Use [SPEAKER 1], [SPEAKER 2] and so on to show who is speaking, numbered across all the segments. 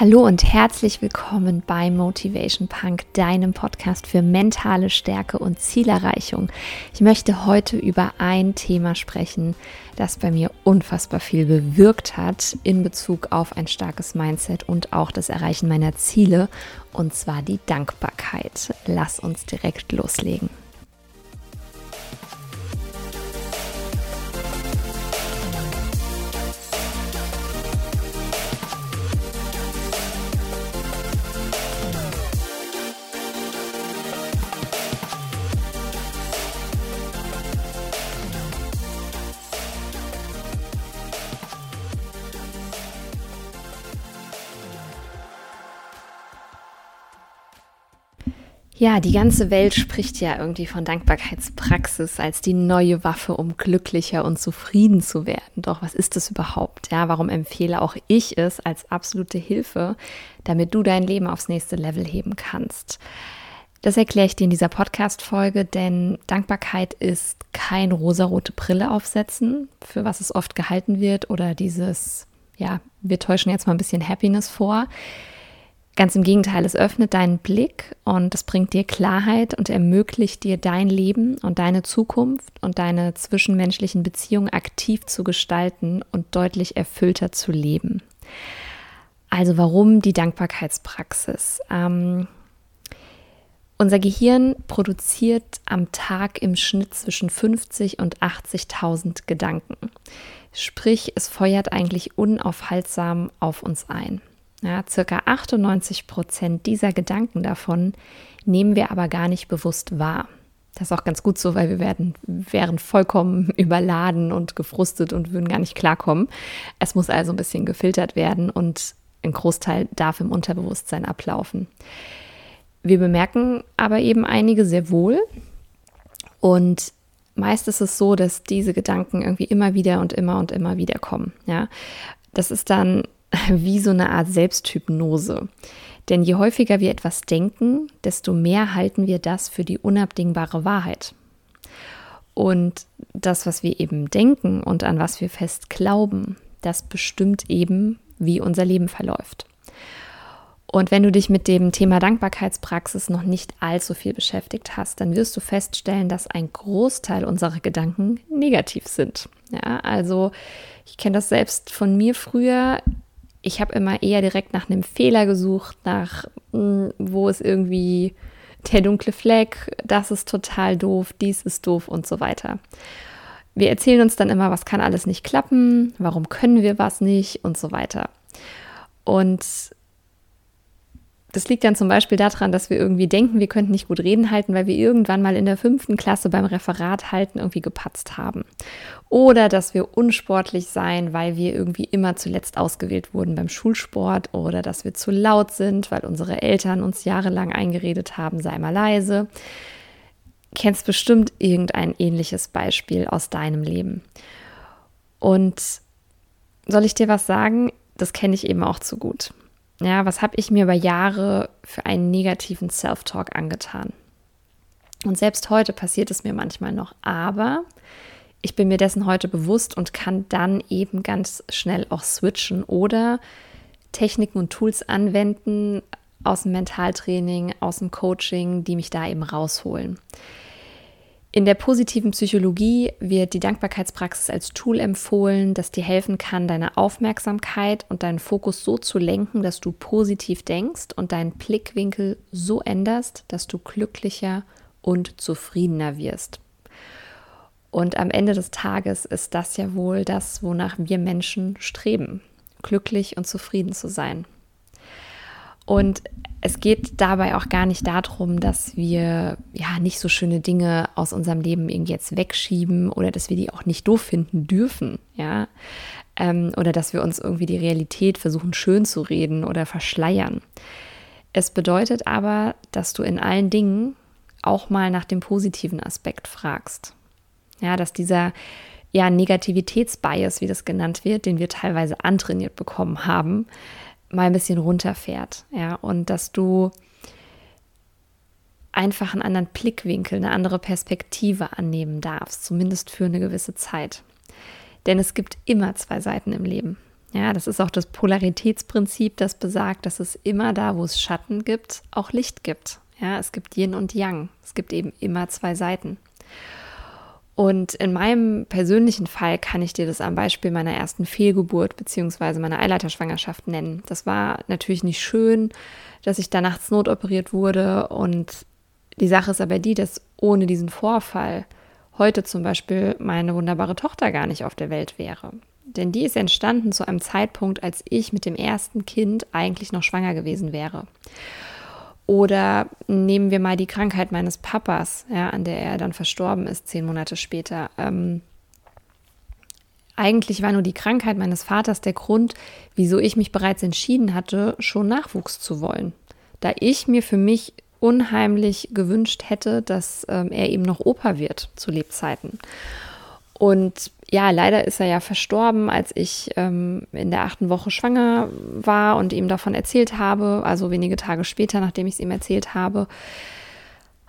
[SPEAKER 1] Hallo und herzlich willkommen bei Motivation Punk, deinem Podcast für mentale Stärke und Zielerreichung. Ich möchte heute über ein Thema sprechen, das bei mir unfassbar viel bewirkt hat in Bezug auf ein starkes Mindset und auch das Erreichen meiner Ziele, und zwar die Dankbarkeit. Lass uns direkt loslegen. Ja, die ganze Welt spricht ja irgendwie von Dankbarkeitspraxis als die neue Waffe, um glücklicher und zufrieden zu werden. Doch was ist das überhaupt? Ja, warum empfehle auch ich es als absolute Hilfe, damit du dein Leben aufs nächste Level heben kannst? Das erkläre ich dir in dieser Podcast-Folge, denn Dankbarkeit ist kein rosarote Brille aufsetzen, für was es oft gehalten wird, oder dieses, ja, wir täuschen jetzt mal ein bisschen Happiness vor. Ganz im Gegenteil, es öffnet deinen Blick und es bringt dir Klarheit und ermöglicht dir dein Leben und deine Zukunft und deine zwischenmenschlichen Beziehungen aktiv zu gestalten und deutlich erfüllter zu leben. Also warum die Dankbarkeitspraxis? Ähm, unser Gehirn produziert am Tag im Schnitt zwischen 50 und 80.000 Gedanken. Sprich, es feuert eigentlich unaufhaltsam auf uns ein. Ja, circa 98 Prozent dieser Gedanken davon nehmen wir aber gar nicht bewusst wahr. Das ist auch ganz gut so, weil wir werden, wären vollkommen überladen und gefrustet und würden gar nicht klarkommen. Es muss also ein bisschen gefiltert werden und ein Großteil darf im Unterbewusstsein ablaufen. Wir bemerken aber eben einige sehr wohl und meist ist es so, dass diese Gedanken irgendwie immer wieder und immer und immer wieder kommen. Ja, das ist dann wie so eine Art Selbsthypnose. Denn je häufiger wir etwas denken, desto mehr halten wir das für die unabdingbare Wahrheit. Und das, was wir eben denken und an was wir fest glauben, das bestimmt eben, wie unser Leben verläuft. Und wenn du dich mit dem Thema Dankbarkeitspraxis noch nicht allzu viel beschäftigt hast, dann wirst du feststellen, dass ein Großteil unserer Gedanken negativ sind. Ja, also ich kenne das selbst von mir früher ich habe immer eher direkt nach einem Fehler gesucht, nach hm, wo ist irgendwie der dunkle Fleck, das ist total doof, dies ist doof und so weiter. Wir erzählen uns dann immer, was kann alles nicht klappen, warum können wir was nicht und so weiter. Und das liegt dann zum Beispiel daran, dass wir irgendwie denken, wir könnten nicht gut reden halten, weil wir irgendwann mal in der fünften Klasse beim Referat halten irgendwie gepatzt haben. Oder dass wir unsportlich sein, weil wir irgendwie immer zuletzt ausgewählt wurden beim Schulsport. Oder dass wir zu laut sind, weil unsere Eltern uns jahrelang eingeredet haben, sei mal leise. Kennst bestimmt irgendein ähnliches Beispiel aus deinem Leben. Und soll ich dir was sagen? Das kenne ich eben auch zu gut. Ja, was habe ich mir über Jahre für einen negativen Self-Talk angetan? Und selbst heute passiert es mir manchmal noch, aber ich bin mir dessen heute bewusst und kann dann eben ganz schnell auch switchen oder Techniken und Tools anwenden aus dem Mentaltraining, aus dem Coaching, die mich da eben rausholen. In der positiven Psychologie wird die Dankbarkeitspraxis als Tool empfohlen, das dir helfen kann, deine Aufmerksamkeit und deinen Fokus so zu lenken, dass du positiv denkst und deinen Blickwinkel so änderst, dass du glücklicher und zufriedener wirst. Und am Ende des Tages ist das ja wohl das, wonach wir Menschen streben, glücklich und zufrieden zu sein. Und es geht dabei auch gar nicht darum, dass wir ja nicht so schöne Dinge aus unserem Leben irgendwie jetzt wegschieben oder dass wir die auch nicht doof finden dürfen, ja. Ähm, oder dass wir uns irgendwie die Realität versuchen schön zu reden oder verschleiern. Es bedeutet aber, dass du in allen Dingen auch mal nach dem positiven Aspekt fragst. Ja, dass dieser ja, Negativitätsbias, wie das genannt wird, den wir teilweise antrainiert bekommen haben, mal ein bisschen runterfährt. Ja, und dass du einfach einen anderen Blickwinkel, eine andere Perspektive annehmen darfst, zumindest für eine gewisse Zeit. Denn es gibt immer zwei Seiten im Leben. Ja, das ist auch das Polaritätsprinzip, das besagt, dass es immer da, wo es Schatten gibt, auch Licht gibt. Ja, es gibt Yin und Yang. Es gibt eben immer zwei Seiten. Und in meinem persönlichen Fall kann ich dir das am Beispiel meiner ersten Fehlgeburt bzw. meiner Eileiterschwangerschaft nennen. Das war natürlich nicht schön, dass ich da nachts notoperiert wurde. Und die Sache ist aber die, dass ohne diesen Vorfall heute zum Beispiel meine wunderbare Tochter gar nicht auf der Welt wäre. Denn die ist entstanden zu einem Zeitpunkt, als ich mit dem ersten Kind eigentlich noch schwanger gewesen wäre. Oder nehmen wir mal die Krankheit meines Papas, ja, an der er dann verstorben ist, zehn Monate später. Ähm, eigentlich war nur die Krankheit meines Vaters der Grund, wieso ich mich bereits entschieden hatte, schon Nachwuchs zu wollen. Da ich mir für mich unheimlich gewünscht hätte, dass ähm, er eben noch Opa wird zu Lebzeiten. Und ja, leider ist er ja verstorben, als ich ähm, in der achten Woche schwanger war und ihm davon erzählt habe, also wenige Tage später, nachdem ich es ihm erzählt habe.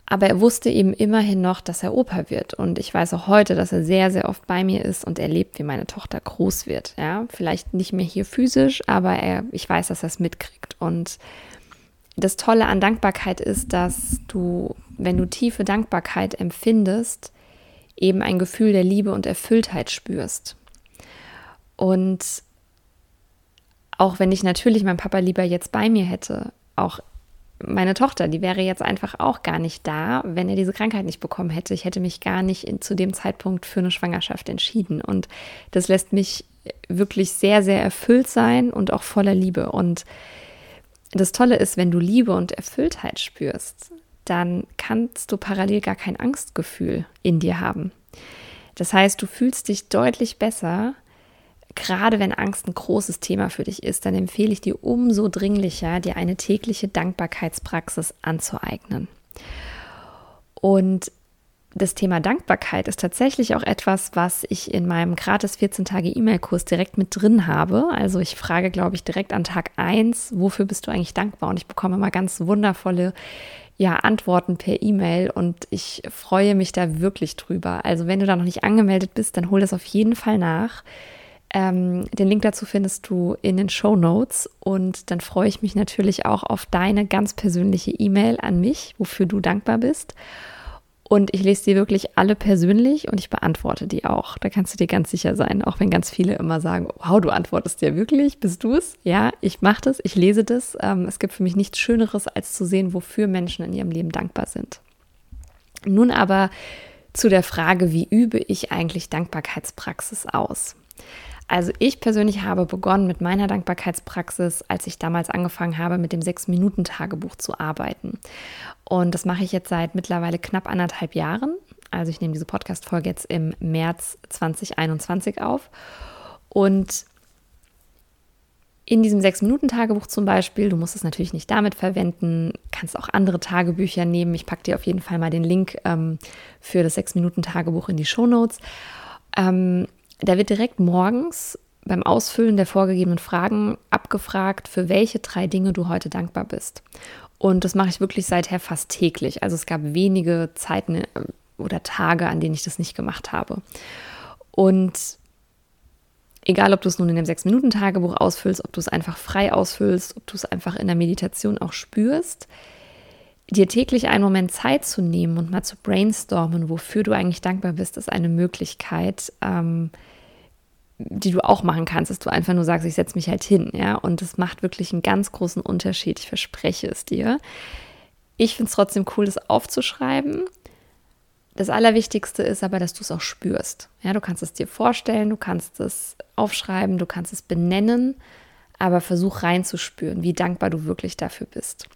[SPEAKER 1] Aber er wusste eben immerhin noch, dass er Opa wird. Und ich weiß auch heute, dass er sehr, sehr oft bei mir ist und erlebt, wie meine Tochter groß wird. Ja, vielleicht nicht mehr hier physisch, aber er, ich weiß, dass er es mitkriegt. Und das Tolle an Dankbarkeit ist, dass du, wenn du tiefe Dankbarkeit empfindest, eben ein Gefühl der Liebe und Erfülltheit spürst. Und auch wenn ich natürlich meinen Papa lieber jetzt bei mir hätte, auch meine Tochter, die wäre jetzt einfach auch gar nicht da, wenn er diese Krankheit nicht bekommen hätte. Ich hätte mich gar nicht in, zu dem Zeitpunkt für eine Schwangerschaft entschieden. Und das lässt mich wirklich sehr, sehr erfüllt sein und auch voller Liebe. Und das Tolle ist, wenn du Liebe und Erfülltheit spürst, dann kannst du parallel gar kein Angstgefühl in dir haben. Das heißt, du fühlst dich deutlich besser, gerade wenn Angst ein großes Thema für dich ist, dann empfehle ich dir umso dringlicher, dir eine tägliche Dankbarkeitspraxis anzueignen. Und das Thema Dankbarkeit ist tatsächlich auch etwas, was ich in meinem gratis 14 Tage E-Mail-Kurs direkt mit drin habe. Also ich frage, glaube ich, direkt an Tag 1, wofür bist du eigentlich dankbar? Und ich bekomme immer ganz wundervolle ja, Antworten per E-Mail und ich freue mich da wirklich drüber. Also wenn du da noch nicht angemeldet bist, dann hol das auf jeden Fall nach. Ähm, den Link dazu findest du in den Show Notes und dann freue ich mich natürlich auch auf deine ganz persönliche E-Mail an mich, wofür du dankbar bist. Und ich lese die wirklich alle persönlich und ich beantworte die auch. Da kannst du dir ganz sicher sein, auch wenn ganz viele immer sagen, wow, du antwortest ja wirklich, bist du es? Ja, ich mache das, ich lese das. Ähm, es gibt für mich nichts Schöneres, als zu sehen, wofür Menschen in ihrem Leben dankbar sind. Nun aber zu der Frage, wie übe ich eigentlich Dankbarkeitspraxis aus? Also ich persönlich habe begonnen mit meiner Dankbarkeitspraxis, als ich damals angefangen habe, mit dem Sechs-Minuten-Tagebuch zu arbeiten. Und das mache ich jetzt seit mittlerweile knapp anderthalb Jahren. Also ich nehme diese Podcast-Folge jetzt im März 2021 auf. Und in diesem Sechs-Minuten-Tagebuch zum Beispiel, du musst es natürlich nicht damit verwenden, kannst auch andere Tagebücher nehmen. Ich packe dir auf jeden Fall mal den Link ähm, für das Sechs-Minuten-Tagebuch in die Show Notes. Ähm, da wird direkt morgens beim Ausfüllen der vorgegebenen Fragen abgefragt, für welche drei Dinge du heute dankbar bist. Und das mache ich wirklich seither fast täglich. Also es gab wenige Zeiten äh, oder Tage, an denen ich das nicht gemacht habe. Und egal, ob du es nun in dem Sechs-Minuten-Tagebuch ausfüllst, ob du es einfach frei ausfüllst, ob du es einfach in der Meditation auch spürst, dir täglich einen Moment Zeit zu nehmen und mal zu brainstormen, wofür du eigentlich dankbar bist, ist eine Möglichkeit, ähm, die du auch machen kannst, dass du einfach nur sagst, ich setze mich halt hin, ja, und das macht wirklich einen ganz großen Unterschied, ich verspreche es dir. Ich finde es trotzdem cool, das aufzuschreiben. Das Allerwichtigste ist aber, dass du es auch spürst. Ja, du kannst es dir vorstellen, du kannst es aufschreiben, du kannst es benennen, aber versuch reinzuspüren, wie dankbar du wirklich dafür bist.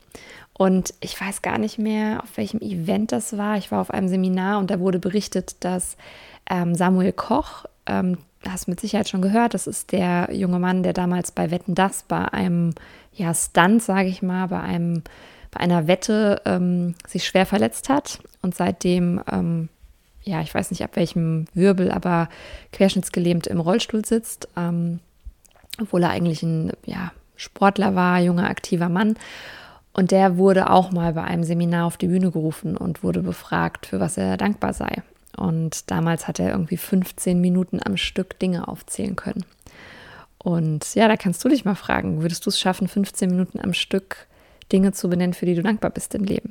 [SPEAKER 1] Und ich weiß gar nicht mehr, auf welchem Event das war. Ich war auf einem Seminar und da wurde berichtet, dass ähm, Samuel Koch, ähm, hast mit Sicherheit schon gehört, das ist der junge Mann, der damals bei Wetten das bei einem ja, Stunt, sage ich mal, bei einem bei einer Wette ähm, sich schwer verletzt hat und seitdem ähm, ja, ich weiß nicht ab welchem Wirbel, aber querschnittsgelähmt im Rollstuhl sitzt, ähm, obwohl er eigentlich ein ja, Sportler war, junger, aktiver Mann. Und der wurde auch mal bei einem Seminar auf die Bühne gerufen und wurde befragt, für was er dankbar sei. Und damals hat er irgendwie 15 Minuten am Stück Dinge aufzählen können. Und ja, da kannst du dich mal fragen, würdest du es schaffen, 15 Minuten am Stück Dinge zu benennen, für die du dankbar bist im Leben?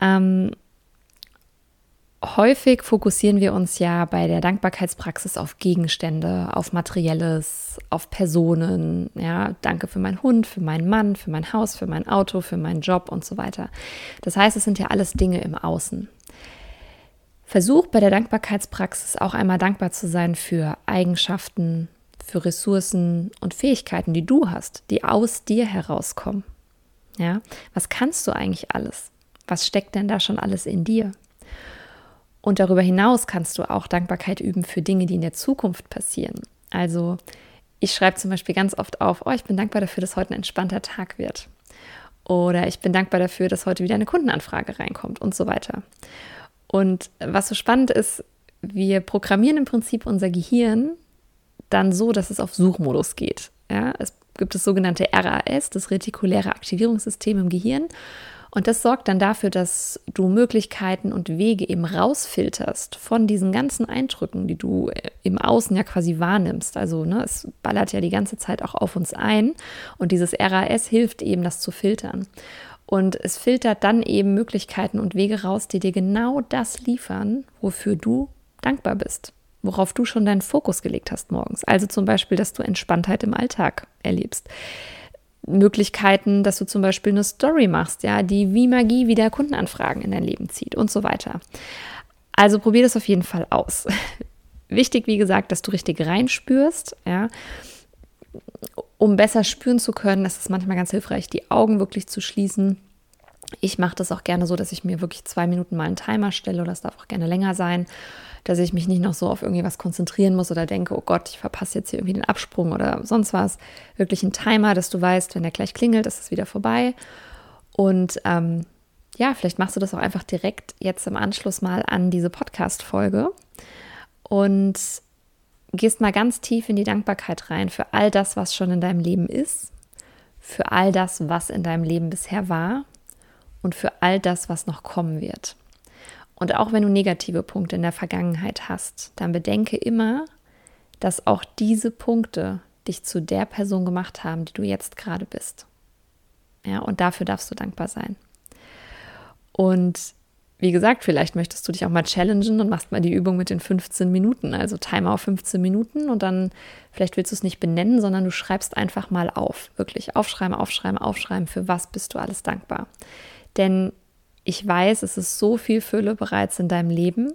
[SPEAKER 1] Ähm, häufig fokussieren wir uns ja bei der Dankbarkeitspraxis auf Gegenstände, auf Materielles, auf Personen. Ja, danke für meinen Hund, für meinen Mann, für mein Haus, für mein Auto, für meinen Job und so weiter. Das heißt, es sind ja alles Dinge im Außen. Versuch bei der Dankbarkeitspraxis auch einmal dankbar zu sein für Eigenschaften, für Ressourcen und Fähigkeiten, die du hast, die aus dir herauskommen. Ja, was kannst du eigentlich alles? Was steckt denn da schon alles in dir? Und darüber hinaus kannst du auch Dankbarkeit üben für Dinge, die in der Zukunft passieren. Also ich schreibe zum Beispiel ganz oft auf, oh, ich bin dankbar dafür, dass heute ein entspannter Tag wird. Oder ich bin dankbar dafür, dass heute wieder eine Kundenanfrage reinkommt und so weiter. Und was so spannend ist, wir programmieren im Prinzip unser Gehirn dann so, dass es auf Suchmodus geht. Ja, es gibt das sogenannte RAS, das retikuläre Aktivierungssystem im Gehirn. Und das sorgt dann dafür, dass du Möglichkeiten und Wege eben rausfilterst von diesen ganzen Eindrücken, die du äh, im Außen ja quasi wahrnimmst. Also ne, es ballert ja die ganze Zeit auch auf uns ein und dieses RAS hilft eben, das zu filtern. Und es filtert dann eben Möglichkeiten und Wege raus, die dir genau das liefern, wofür du dankbar bist, worauf du schon deinen Fokus gelegt hast morgens. Also zum Beispiel, dass du Entspanntheit im Alltag erlebst Möglichkeiten, dass du zum Beispiel eine Story machst, ja, die wie Magie wieder Kundenanfragen in dein Leben zieht und so weiter. Also probier das auf jeden Fall aus. Wichtig, wie gesagt, dass du richtig reinspürst, ja. Um besser spüren zu können, ist es manchmal ganz hilfreich, die Augen wirklich zu schließen. Ich mache das auch gerne so, dass ich mir wirklich zwei Minuten mal einen Timer stelle oder das darf auch gerne länger sein dass ich mich nicht noch so auf irgendwie was konzentrieren muss oder denke, oh Gott, ich verpasse jetzt hier irgendwie den Absprung oder sonst was. Wirklich ein Timer, dass du weißt, wenn der gleich klingelt, ist es wieder vorbei. Und ähm, ja, vielleicht machst du das auch einfach direkt jetzt im Anschluss mal an diese Podcast-Folge und gehst mal ganz tief in die Dankbarkeit rein für all das, was schon in deinem Leben ist, für all das, was in deinem Leben bisher war und für all das, was noch kommen wird. Und auch wenn du negative Punkte in der Vergangenheit hast, dann bedenke immer, dass auch diese Punkte dich zu der Person gemacht haben, die du jetzt gerade bist. Ja, und dafür darfst du dankbar sein. Und wie gesagt, vielleicht möchtest du dich auch mal challengen und machst mal die Übung mit den 15 Minuten, also Timer auf 15 Minuten und dann vielleicht willst du es nicht benennen, sondern du schreibst einfach mal auf, wirklich aufschreiben, aufschreiben, aufschreiben, für was bist du alles dankbar. Denn ich weiß, es ist so viel Fülle bereits in deinem Leben.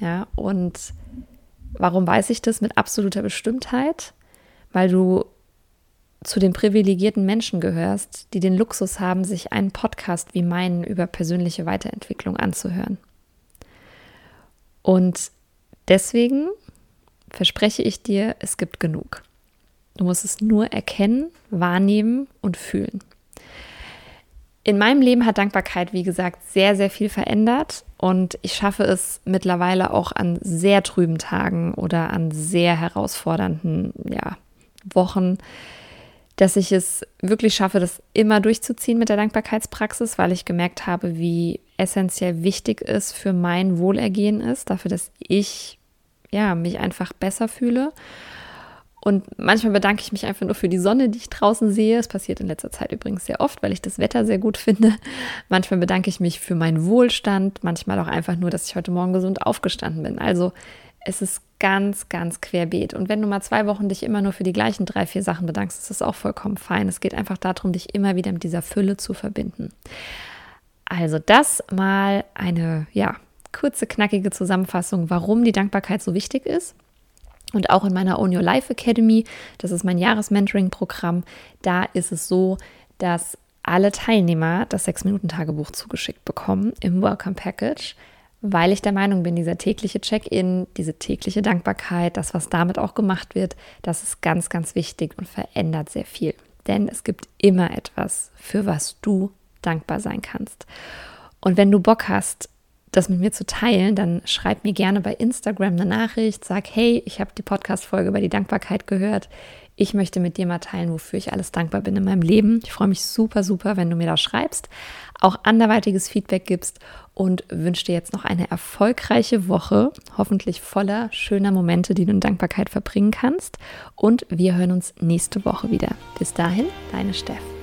[SPEAKER 1] Ja, und warum weiß ich das mit absoluter Bestimmtheit? Weil du zu den privilegierten Menschen gehörst, die den Luxus haben, sich einen Podcast wie meinen über persönliche Weiterentwicklung anzuhören. Und deswegen verspreche ich dir, es gibt genug. Du musst es nur erkennen, wahrnehmen und fühlen. In meinem Leben hat Dankbarkeit, wie gesagt, sehr, sehr viel verändert und ich schaffe es mittlerweile auch an sehr trüben Tagen oder an sehr herausfordernden ja, Wochen, dass ich es wirklich schaffe, das immer durchzuziehen mit der Dankbarkeitspraxis, weil ich gemerkt habe, wie essentiell wichtig es für mein Wohlergehen ist, dafür, dass ich ja, mich einfach besser fühle und manchmal bedanke ich mich einfach nur für die Sonne, die ich draußen sehe. Es passiert in letzter Zeit übrigens sehr oft, weil ich das Wetter sehr gut finde. Manchmal bedanke ich mich für meinen Wohlstand, manchmal auch einfach nur, dass ich heute Morgen gesund aufgestanden bin. Also es ist ganz, ganz querbeet. Und wenn du mal zwei Wochen dich immer nur für die gleichen drei, vier Sachen bedankst, ist das auch vollkommen fein. Es geht einfach darum, dich immer wieder mit dieser Fülle zu verbinden. Also das mal eine, ja, kurze, knackige Zusammenfassung, warum die Dankbarkeit so wichtig ist. Und auch in meiner Own Your Life Academy, das ist mein Jahresmentoring-Programm, da ist es so, dass alle Teilnehmer das 6-Minuten-Tagebuch zugeschickt bekommen im Welcome Package, weil ich der Meinung bin, dieser tägliche Check-in, diese tägliche Dankbarkeit, das, was damit auch gemacht wird, das ist ganz, ganz wichtig und verändert sehr viel. Denn es gibt immer etwas, für was du dankbar sein kannst. Und wenn du Bock hast, das mit mir zu teilen, dann schreib mir gerne bei Instagram eine Nachricht, sag, hey, ich habe die Podcast-Folge über die Dankbarkeit gehört. Ich möchte mit dir mal teilen, wofür ich alles dankbar bin in meinem Leben. Ich freue mich super, super, wenn du mir da schreibst, auch anderweitiges Feedback gibst und wünsche dir jetzt noch eine erfolgreiche Woche, hoffentlich voller schöner Momente, die du in Dankbarkeit verbringen kannst. Und wir hören uns nächste Woche wieder. Bis dahin, deine Steff.